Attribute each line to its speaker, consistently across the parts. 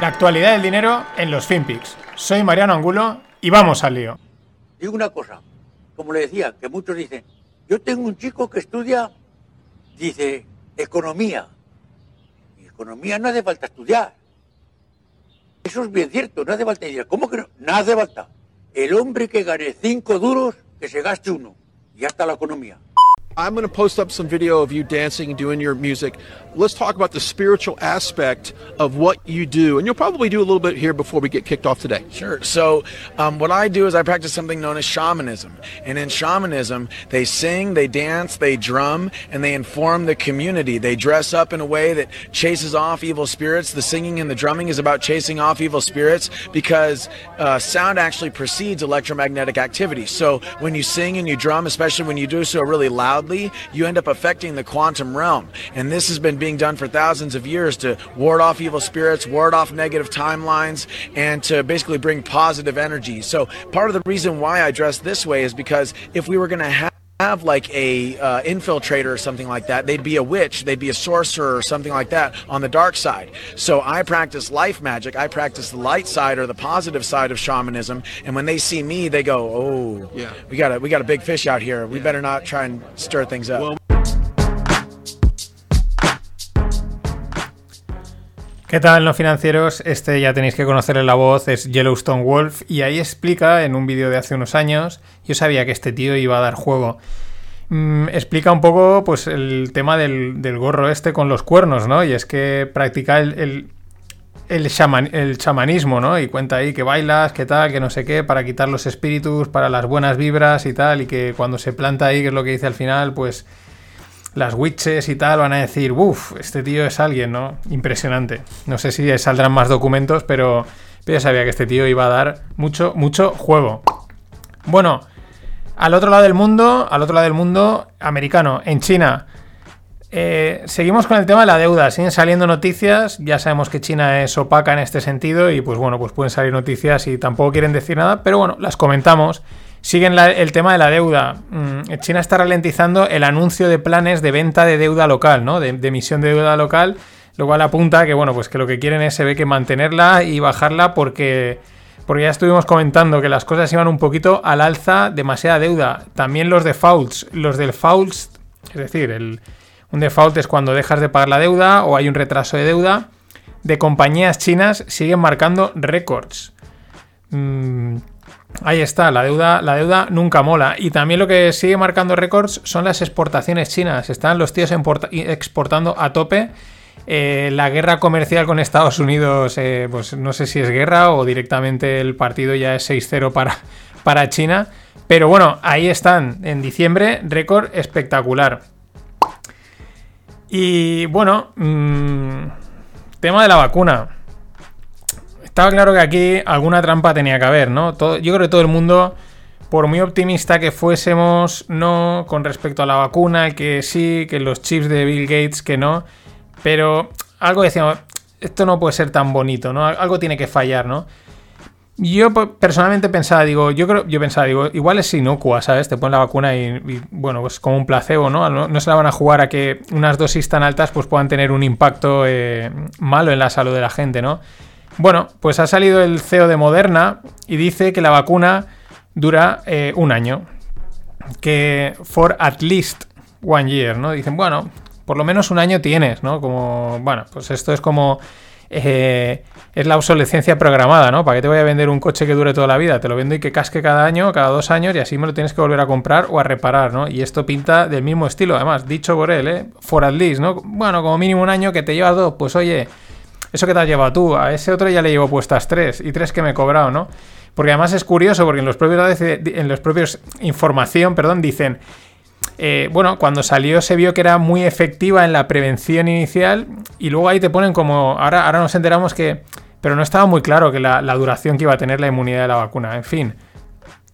Speaker 1: La actualidad del dinero en los FinPix. Soy Mariano Angulo y vamos al lío.
Speaker 2: Digo una cosa, como le decía, que muchos dicen, yo tengo un chico que estudia, dice, economía. Y economía no hace falta estudiar. Eso es bien cierto, no hace falta estudiar. ¿Cómo que no? No hace falta. El hombre que gane cinco duros, que se gaste uno. Y ya está la economía.
Speaker 3: I'm going to post up some video of you dancing and doing your music. Let's talk about the spiritual aspect of what you do. And you'll probably do a little bit here before we get kicked off today.
Speaker 4: Sure. So, um, what I do is I practice something known as shamanism. And in shamanism, they sing, they dance, they drum, and they inform the community. They dress up in a way that chases off evil spirits. The singing and the drumming is about chasing off evil spirits because uh, sound actually precedes electromagnetic activity. So, when you sing and you drum, especially when you do so really loud, you end up affecting the quantum realm. And this has been being done for thousands of years to ward off evil spirits, ward off negative timelines, and to basically bring positive energy. So part of the reason why I dress this way is because if we were going to have have like a uh, infiltrator or something like that they'd be a witch they'd be a sorcerer or something like that on the dark side. So i practice life magic i practice the light side or the positive side of shamanism and when they see me they go oh yeah. we got a we got a big fish out here. We better not try and stir things up. Well,
Speaker 1: ¿Qué tal, no financieros? Este ya tenéis que conocerle la voz, es Yellowstone Wolf, y ahí explica en un vídeo de hace unos años, yo sabía que este tío iba a dar juego. Mm, explica un poco pues el tema del, gorro este con los cuernos, ¿no? Y es que practica el, el, chamanismo, ¿no? Y cuenta ahí que bailas, que tal, que no sé qué, para quitar los espíritus, para las buenas vibras y tal, y que cuando se planta ahí, que es lo que dice al final, pues las witches y tal van a decir, uff, este tío es alguien, ¿no? Impresionante. No sé si saldrán más documentos, pero, pero ya sabía que este tío iba a dar mucho, mucho juego. Bueno, al otro lado del mundo, al otro lado del mundo, americano, en China. Eh, seguimos con el tema de la deuda, siguen saliendo noticias, ya sabemos que China es opaca en este sentido y pues bueno, pues pueden salir noticias y tampoco quieren decir nada, pero bueno, las comentamos. Siguen el tema de la deuda. Mm, China está ralentizando el anuncio de planes de venta de deuda local, ¿no? De, emisión de deuda local, lo cual apunta que, bueno, pues que lo que quieren es, se ve que mantenerla y bajarla porque, porque ya estuvimos comentando que las cosas iban un poquito al alza, demasiada deuda. También los defaults, los defaults, es decir, el, un default es cuando dejas de pagar la deuda o hay un retraso de deuda, de compañías chinas siguen marcando récords. Mm, Ahí está, la deuda, la deuda nunca mola. Y también lo que sigue marcando récords son las exportaciones chinas. Están los tíos exportando a tope. Eh, la guerra comercial con Estados Unidos, eh, pues no sé si es guerra o directamente el partido ya es 6-0 para, para China. Pero bueno, ahí están, en diciembre, récord espectacular. Y bueno, mm, tema de la vacuna. Estaba claro que aquí alguna trampa tenía que haber, ¿no? Yo creo que todo el mundo, por muy optimista que fuésemos, no, con respecto a la vacuna, que sí, que los chips de Bill Gates, que no, pero algo decíamos, esto no puede ser tan bonito, ¿no? Algo tiene que fallar, ¿no? Yo personalmente pensaba, digo, yo creo, yo pensaba, digo, igual es inocua, ¿sabes? Te ponen la vacuna y, bueno, pues como un placebo, ¿no? ¿no? se la van a jugar a que unas dosis tan altas pues puedan tener un impacto eh, malo en la salud de la gente, ¿no? Bueno, pues ha salido el CEO de Moderna y dice que la vacuna dura eh, un año. Que for at least one year, ¿no? Dicen, bueno, por lo menos un año tienes, ¿no? Como, bueno, pues esto es como... Eh, es la obsolescencia programada, ¿no? ¿Para qué te voy a vender un coche que dure toda la vida? Te lo vendo y que casque cada año, cada dos años, y así me lo tienes que volver a comprar o a reparar, ¿no? Y esto pinta del mismo estilo, además, dicho por él, ¿eh? For at least, ¿no? Bueno, como mínimo un año que te lleva dos, pues oye, eso que te has llevado tú, a ese otro ya le llevo puestas tres y tres que me he cobrado, ¿no? Porque además es curioso, porque en los propios, en los propios información, perdón, dicen, eh, bueno, cuando salió se vio que era muy efectiva en la prevención inicial y luego ahí te ponen como, ahora, ahora nos enteramos que, pero no estaba muy claro que la, la duración que iba a tener la inmunidad de la vacuna, en fin,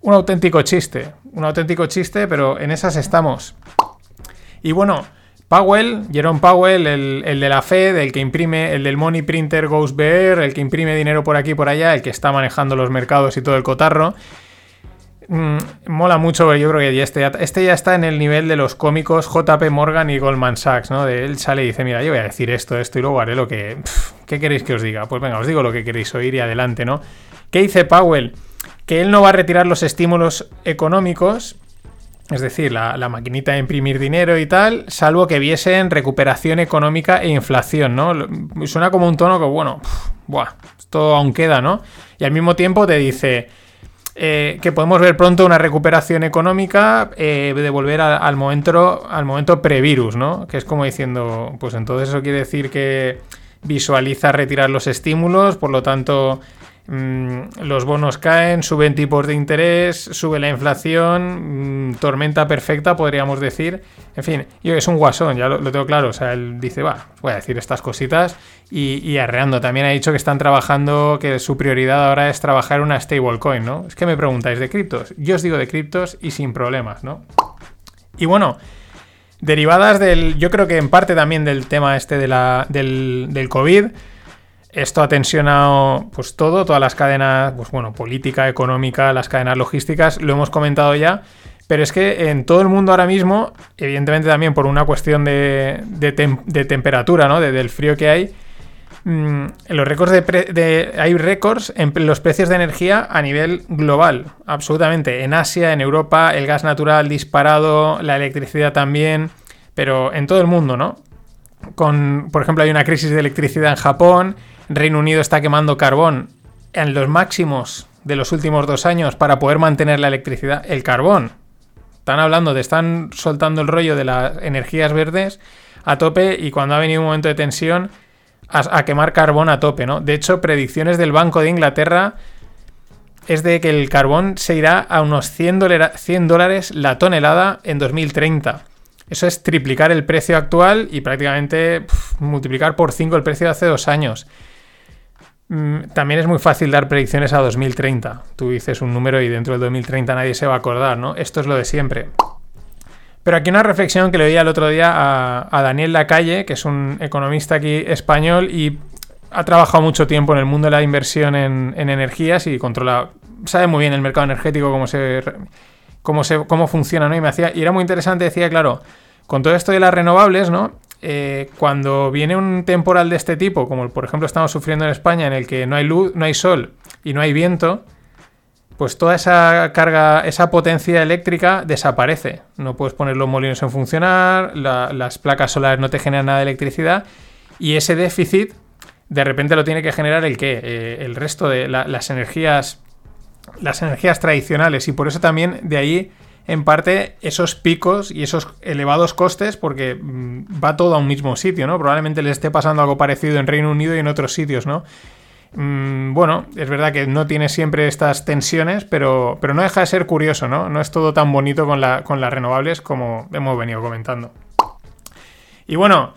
Speaker 1: un auténtico chiste, un auténtico chiste, pero en esas estamos. Y bueno, Powell, Jerome Powell, el, de la Fed, el que imprime, el del Money Printer Goes Bear, el que imprime dinero por aquí y por allá, el que está manejando los mercados y todo el cotarro. Mm, mola mucho, yo creo que este ya, este ya está en el nivel de los cómicos JP Morgan y Goldman Sachs, ¿no? De él sale y dice, mira, yo voy a decir esto, esto y luego haré lo que... ¿Qué queréis que os diga? Pues venga, os digo lo que queréis oír y adelante, ¿no? ¿Qué dice Powell? Que él no va a retirar los estímulos económicos, es decir, la, maquinita de imprimir dinero y tal, salvo que viesen recuperación económica e inflación, ¿no? Suena como un tono que, bueno, buah, esto aún queda, ¿no? Y al mismo tiempo te dice eh, que podemos ver pronto una recuperación económica eh, de volver al momento al momento previrus, ¿no? Que es como diciendo, pues entonces eso quiere decir que visualiza retirar los estímulos, por lo tanto los bonos caen, suben tipos de interés, sube la inflación, mm, tormenta perfecta, podríamos decir. En fin, yo es un guasón, ya lo, tengo claro. O sea, él dice, va, voy a decir estas cositas y, arreando. También ha dicho que están trabajando, que su prioridad ahora es trabajar una stablecoin, ¿no? Es que me preguntáis de criptos. Yo os digo de criptos y sin problemas, ¿no? Y bueno, derivadas del, yo creo que en parte también del tema este del COVID esto ha tensionado pues todo, todas las cadenas, pues bueno, política, económica, las cadenas logísticas, lo hemos comentado ya, pero es que en todo el mundo ahora mismo, evidentemente también por una cuestión de, temperatura, ¿no? del frío que hay, mm, los récords de, hay récords en los precios de energía a nivel global, absolutamente. En Asia, en Europa, el gas natural disparado, la electricidad también, pero en todo el mundo, ¿no? Con, por ejemplo, hay una crisis de electricidad en Japón, Reino Unido está quemando carbón en los máximos de los últimos dos años para poder mantener la electricidad. El carbón. Están hablando de, están soltando el rollo de las energías verdes a tope y cuando ha venido un momento de tensión a, quemar carbón a tope, ¿no? De hecho, predicciones del Banco de Inglaterra es de que el carbón se irá a unos 100, dólares la tonelada en 2030. Eso es triplicar el precio actual y prácticamente multiplicar por 5 el precio de hace dos años. Mm, también es muy fácil dar predicciones a 2030. Tú dices un número y dentro del 2030 nadie se va a acordar, ¿no? Esto es lo de siempre. Pero aquí una reflexión que le oía el otro día a, Daniel Lacalle, que es un economista aquí español y ha trabajado mucho tiempo en el mundo de la inversión en, energías y controla, sabe muy bien el mercado energético, cómo se, cómo se, cómo funciona, ¿no? Y me hacía, y era muy interesante, decía, claro, con todo esto de las renovables, ¿no? Eh, cuando viene un temporal de este tipo, como por ejemplo estamos sufriendo en España, en el que no hay luz, no hay sol y no hay viento, pues toda esa carga, esa potencia eléctrica desaparece. No puedes poner los molinos en funcionar, las placas solares no te generan nada de electricidad y ese déficit de repente lo tiene que generar el que eh, el resto de las energías las energías tradicionales y por eso también de ahí en parte esos picos y esos elevados costes porque mm, va todo a un mismo sitio, ¿no? Probablemente le esté pasando algo parecido en Reino Unido y en otros sitios, ¿no? Mm, bueno, es verdad que no tiene siempre estas tensiones, pero, pero no deja de ser curioso, ¿no? No es todo tan bonito con, la, con las renovables como hemos venido comentando. Y bueno,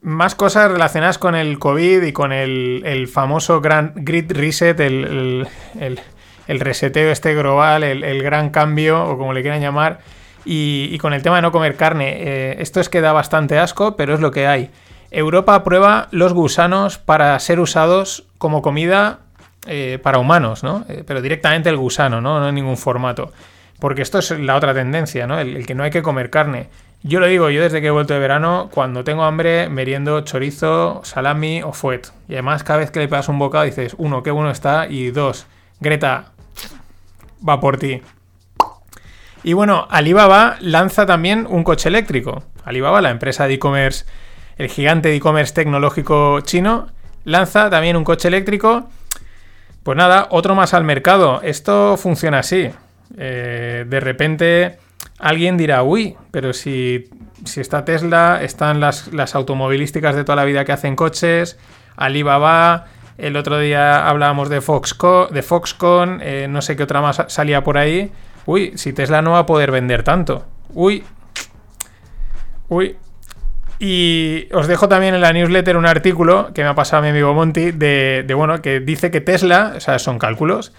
Speaker 1: más cosas relacionadas con el COVID y con el, famoso Grand Grid Reset, el el reseteo este global, el, gran cambio, o como le quieran llamar, y, con el tema de no comer carne. Eh, esto es que da bastante asco, pero es lo que hay. Europa aprueba los gusanos para ser usados como comida eh, para humanos, ¿no? Eh, pero directamente el gusano, ¿no? No en ningún formato. Porque esto es la otra tendencia, ¿no? El, que no hay que comer carne. Yo lo digo, yo desde que he vuelto de verano, cuando tengo hambre, meriendo chorizo, salami o fuet. Y además, cada vez que le pegas un bocado dices, uno, qué bueno está, y dos, Greta, va por ti. Y bueno, Alibaba lanza también un coche eléctrico. Alibaba, la empresa de e-commerce, el gigante de e-commerce tecnológico chino, lanza también un coche eléctrico. Pues nada, otro más al mercado. Esto funciona así. Eh, de repente alguien dirá, uy, pero si, si está Tesla, están las, las automovilísticas de toda la vida que hacen coches, Alibaba, el otro día hablábamos de, Foxconn, eh, no sé qué otra más salía por ahí. Uy, si Tesla no va a poder vender tanto. Uy. Uy. Y os dejo también en la newsletter un artículo que me ha pasado mi amigo Monty de, bueno, que dice que Tesla, o sea, son cálculos,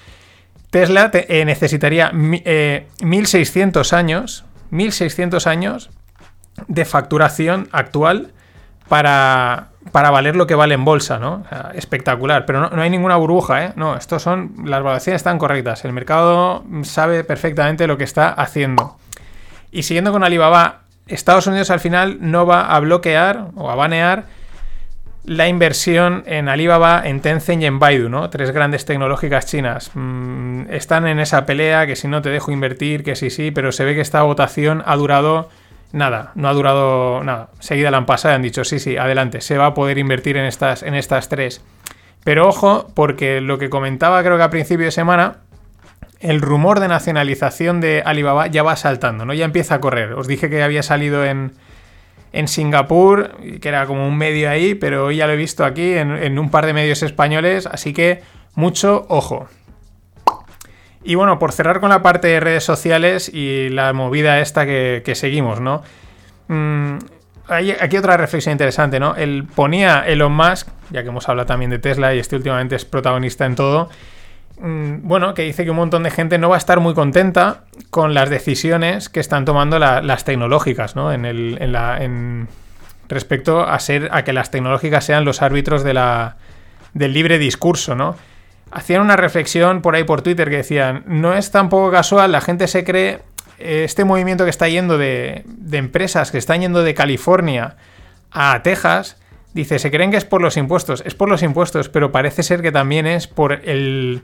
Speaker 1: Tesla eh, necesitaría 1600 eh, años, 1600 años de facturación actual para, para valer lo que vale en bolsa, ¿no? espectacular, pero no, hay ninguna burbuja, ¿eh? No, estos son, las valoraciones están correctas, el mercado sabe perfectamente lo que está haciendo. Y siguiendo con Alibaba, Estados Unidos al final no va a bloquear o a banear la inversión en Alibaba, en Tencent y en Baidu, ¿no? Tres grandes tecnológicas chinas. Mm, están en esa pelea que si no te dejo invertir, que sí, sí, pero se ve que esta votación ha durado nada, no ha durado nada. Seguida la han pasado y han dicho, sí, sí, adelante, se va a poder invertir en estas, en estas tres. Pero ojo, porque lo que comentaba creo que a principio de semana, el rumor de nacionalización de Alibaba ya va saltando, ¿no? Ya empieza a correr. Os dije que había salido en, en Singapur, que era como un medio ahí, pero hoy ya lo he visto aquí en, en un par de medios españoles, así que mucho ojo. Y bueno, por cerrar con la parte de redes sociales y la movida esta que, seguimos, ¿no? Mm, hay aquí otra reflexión interesante, ¿no? Él ponía Elon Musk, ya que hemos hablado también de Tesla y este últimamente es protagonista en todo, mm, bueno, que dice que un montón de gente no va a estar muy contenta con las decisiones que están tomando las tecnológicas, ¿no? En, el, en, la, respecto a ser a que las tecnológicas sean los árbitros del libre discurso, ¿no? Hacían una reflexión por ahí por Twitter que decían, no es tampoco casual, la gente se cree eh, este movimiento que está yendo de, empresas que están yendo de California a Texas, dice, se creen que es por los impuestos, es por los impuestos, pero parece ser que también es por el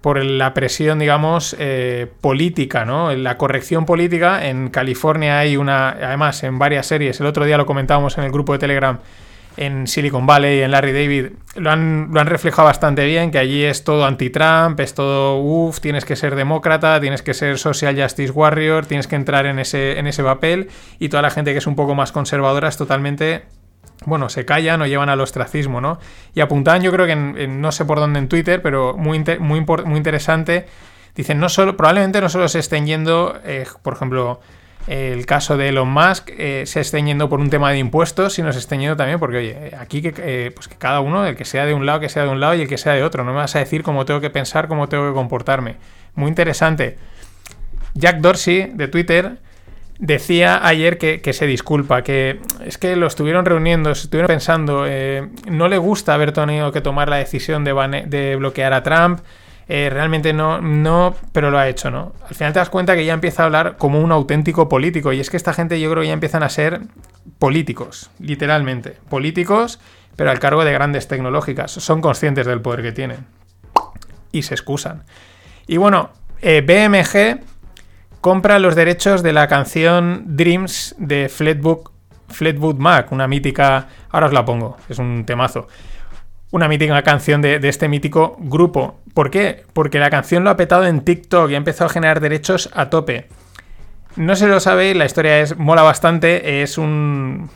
Speaker 1: por la presión, digamos, eh, política, ¿no? La corrección política. En California hay una, además, en varias series, el otro día lo comentábamos en el grupo de Telegram, en Silicon Valley, en Larry David, lo han, lo han reflejado bastante bien, que allí es todo anti-Trump, es todo, uff, tienes que ser demócrata, tienes que ser social justice warrior, tienes que entrar en ese, en ese papel, y toda la gente que es un poco más conservadora es totalmente... Bueno, se callan o llevan al ostracismo, ¿no? Y apuntaban, yo creo que no sé por dónde en Twitter, pero muy, muy, muy interesante. Dicen, no solo, probablemente no solo se estén yendo, eh, por ejemplo, el caso de Elon Musk eh, se está yendo por un tema de impuestos, sino se está yendo también porque, oye, aquí que, eh, pues que cada uno, el que sea de un lado, que sea de un lado y el que sea de otro. No me vas a decir cómo tengo que pensar, cómo tengo que comportarme. Muy interesante. Jack Dorsey, de Twitter, decía ayer que, se disculpa, que es que lo estuvieron reuniendo, estuvieron pensando, eh, no le gusta haber tenido que tomar la decisión de, de bloquear a Trump. Eh, realmente no, no, pero lo ha hecho, ¿no? Al final te das cuenta que ya empieza a hablar como un auténtico político y es que esta gente yo creo que ya empiezan a ser políticos, literalmente, políticos, pero al cargo de grandes tecnológicas, son conscientes del poder que tienen y se excusan. Y bueno, eh, BMG compra los derechos de la canción Dreams de Fleetwood Mac, una mítica, ahora os la pongo, es un temazo una mítica canción de, este mítico grupo. ¿Por qué? Porque la canción lo ha petado en TikTok y ha empezado a generar derechos a tope. No se lo sabéis, la historia es mola bastante, es un...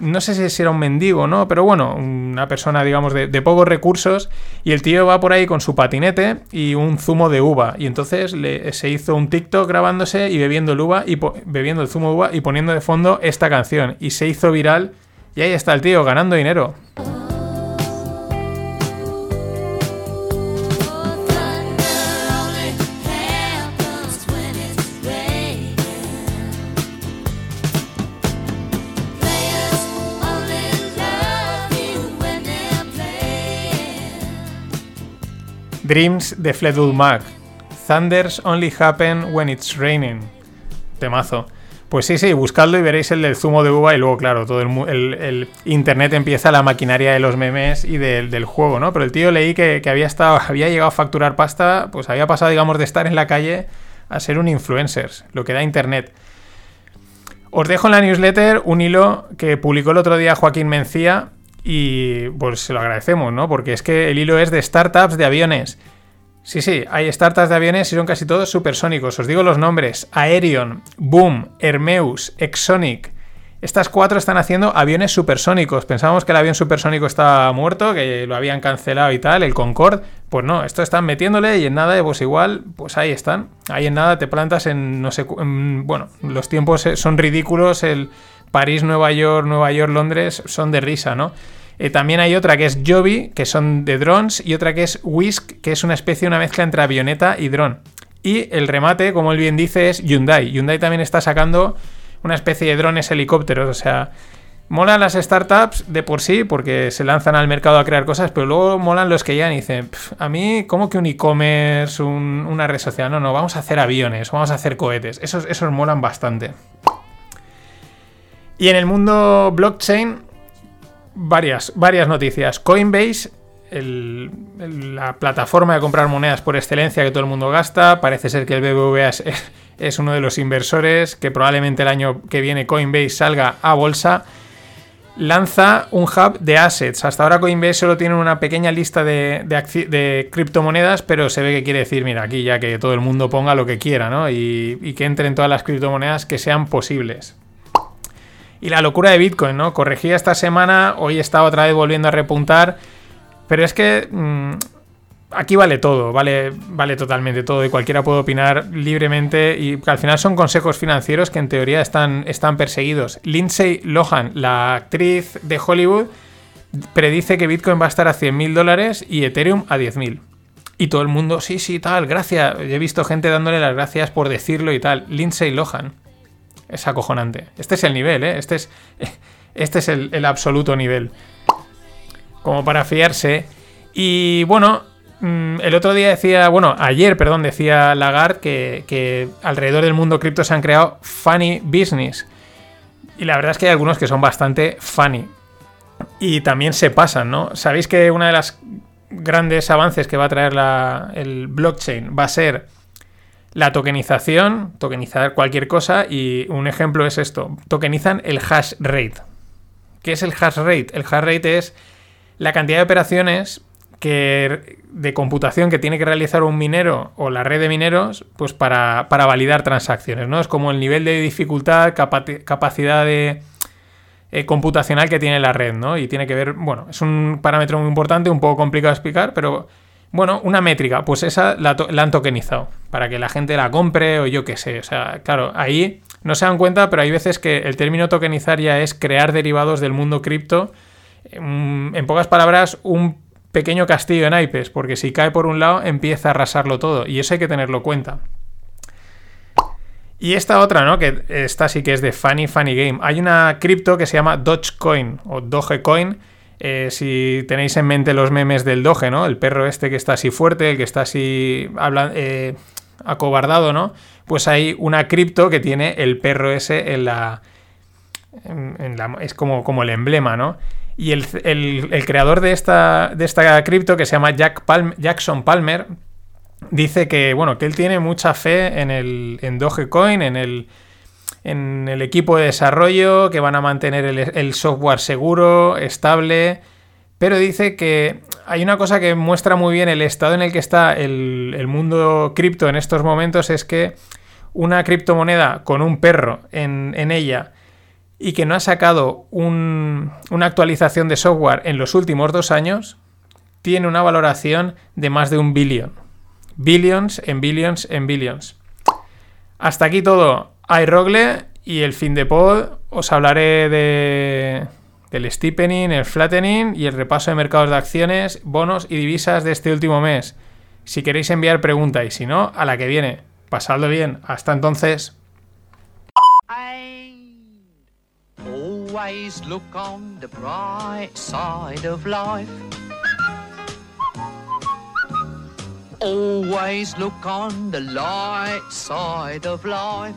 Speaker 1: No sé si era un mendigo, ¿no? Pero bueno, una persona, digamos, de, pocos recursos. Y el tío va por ahí con su patinete y un zumo de uva. Y entonces se hizo un TikTok grabándose y bebiendo el uva y bebiendo el zumo de uva y poniendo de fondo esta canción. Y se hizo viral. Y ahí está el tío ganando dinero. Dreams de Fleetwood Mac. Thunders only happen when it's raining. Temazo. Pues sí, sí, buscadlo y veréis el del zumo de uva y luego, claro, todo el, internet empieza la maquinaria de los memes y del, juego, ¿no? Pero el tío leí que, había llegado a facturar pasta, pues había pasado, digamos, de estar en la calle a ser un influencer, lo que da internet. Os dejo en la newsletter un hilo que publicó el otro día Joaquín Mencía y pues se lo agradecemos, ¿no? Porque es que el hilo es de startups de aviones. Sí, sí, hay startups de aviones y son casi todos supersónicos. Os digo los nombres: Aerion, Boom, Hermeus, Exonic. Estas cuatro están haciendo aviones supersónicos. Pensábamos que el avión supersónico estaba muerto, que lo habían cancelado y tal, el Concorde. Pues no, esto están metiéndole y en nada, pues igual, pues ahí están. Ahí en nada te plantas en, no sé, bueno, los tiempos son ridículos, el París, Nueva York, Nueva York, Londres son de risa, ¿no? Eh, también hay otra que es Joby, que son de drones, y otra que es Whisk, que es una especie, una mezcla entre avioneta y dron. Y el remate, como él bien dice, es Hyundai. Hyundai también está sacando una especie de drones helicópteros, o sea, Molan las startups de por sí porque se lanzan al mercado a crear cosas, pero luego molan los que ya dicen, a mí, ¿cómo que un e-commerce, una red social? No, no, vamos a hacer aviones, vamos a hacer cohetes. Esos, esos molan bastante. Y en el mundo blockchain, varias, varias noticias. Coinbase, la plataforma de comprar monedas por excelencia que todo el mundo gasta, parece ser que el BBVA es, es uno de los inversores, que probablemente el año que viene Coinbase salga a bolsa lanza un hub de assets. Hasta ahora Coinbase solo tiene una pequeña lista de, criptomonedas, pero se ve que quiere decir, mira, aquí ya que todo el mundo ponga lo que quiera, ¿no? Y que entren todas las criptomonedas que sean posibles. Y la locura de Bitcoin, ¿no? Corregía esta semana, hoy está otra vez volviendo a repuntar, pero es que mm, aquí vale todo, vale, vale totalmente todo y cualquiera puede opinar libremente y al final son consejos financieros que en teoría están, están perseguidos. Lindsay Lohan, la actriz de Hollywood, predice que Bitcoin va a estar a 100.000 dólares y Ethereum a 10.000. Y todo el mundo, sí, sí, tal, gracias. He visto gente dándole las gracias por decirlo y tal. Lindsay Lohan. Es acojonante. Este es el nivel, ¿eh? Este es, este es el, absoluto nivel. Como para fiarse. Y bueno, Mm, el otro día decía, bueno, ayer, perdón, decía Lagarde que, alrededor del mundo cripto se han creado funny business. Y la verdad es que hay algunos que son bastante funny. Y también se pasan, ¿no? Sabéis que una de las grandes avances que va a traer el blockchain va a ser la tokenización, tokenizar cualquier cosa. Y un ejemplo es esto: tokenizan el hash rate. ¿Qué es el hash rate? El hash rate es la cantidad de operaciones que, de computación que tiene que realizar un minero o la red de mineros pues para, validar transacciones, ¿no? Es como el nivel de dificultad, capacidad de, eh, computacional que tiene la red, ¿no? Y tiene que ver, bueno, es un parámetro muy importante, un poco complicado de explicar, pero bueno, una métrica, pues esa la, la han tokenizado para que la gente la compre o yo qué sé, o sea, claro, ahí no se dan cuenta, pero hay veces que el término tokenizar ya es crear derivados del mundo cripto. En pocas palabras, un pequeño castillo en naipes, porque si cae por un lado empieza a arrasarlo todo, y eso hay que tenerlo en cuenta. Y esta otra, ¿no? Que esta sí que es de Funny Funny Game. Hay una cripto que se llama Dogecoin o Dogecoin. Eh, si tenéis en mente los memes del Doge, ¿no? El perro este que está así fuerte, el que está así eh, acobardado, ¿no? Pues hay una cripto que tiene el perro ese en la, es como, como el emblema, ¿no? Y el, creador de esta, de esta cripto, que se llama Jack Jackson Palmer, dice que, bueno, que él tiene mucha fe en, el, en Dogecoin, en el, en el equipo de desarrollo, que van a mantener el, software seguro, estable, pero dice que hay una cosa que muestra muy bien el estado en el que está el, mundo cripto en estos momentos, es que una criptomoneda con un perro en, en ella, y que no ha sacado una actualización de software en los últimos dos años, tiene una valoración de más de un billón. Billions en billions en billions. Hasta aquí todo. Hay Rogle y el fin de pod. Os hablaré de, del steepening, el flattening y el repaso de mercados de acciones, bonos y divisas de este último mes. Si queréis enviar pregunta y si no, a la que viene. Pasadlo bien. Hasta entonces. Always look on the light side of life.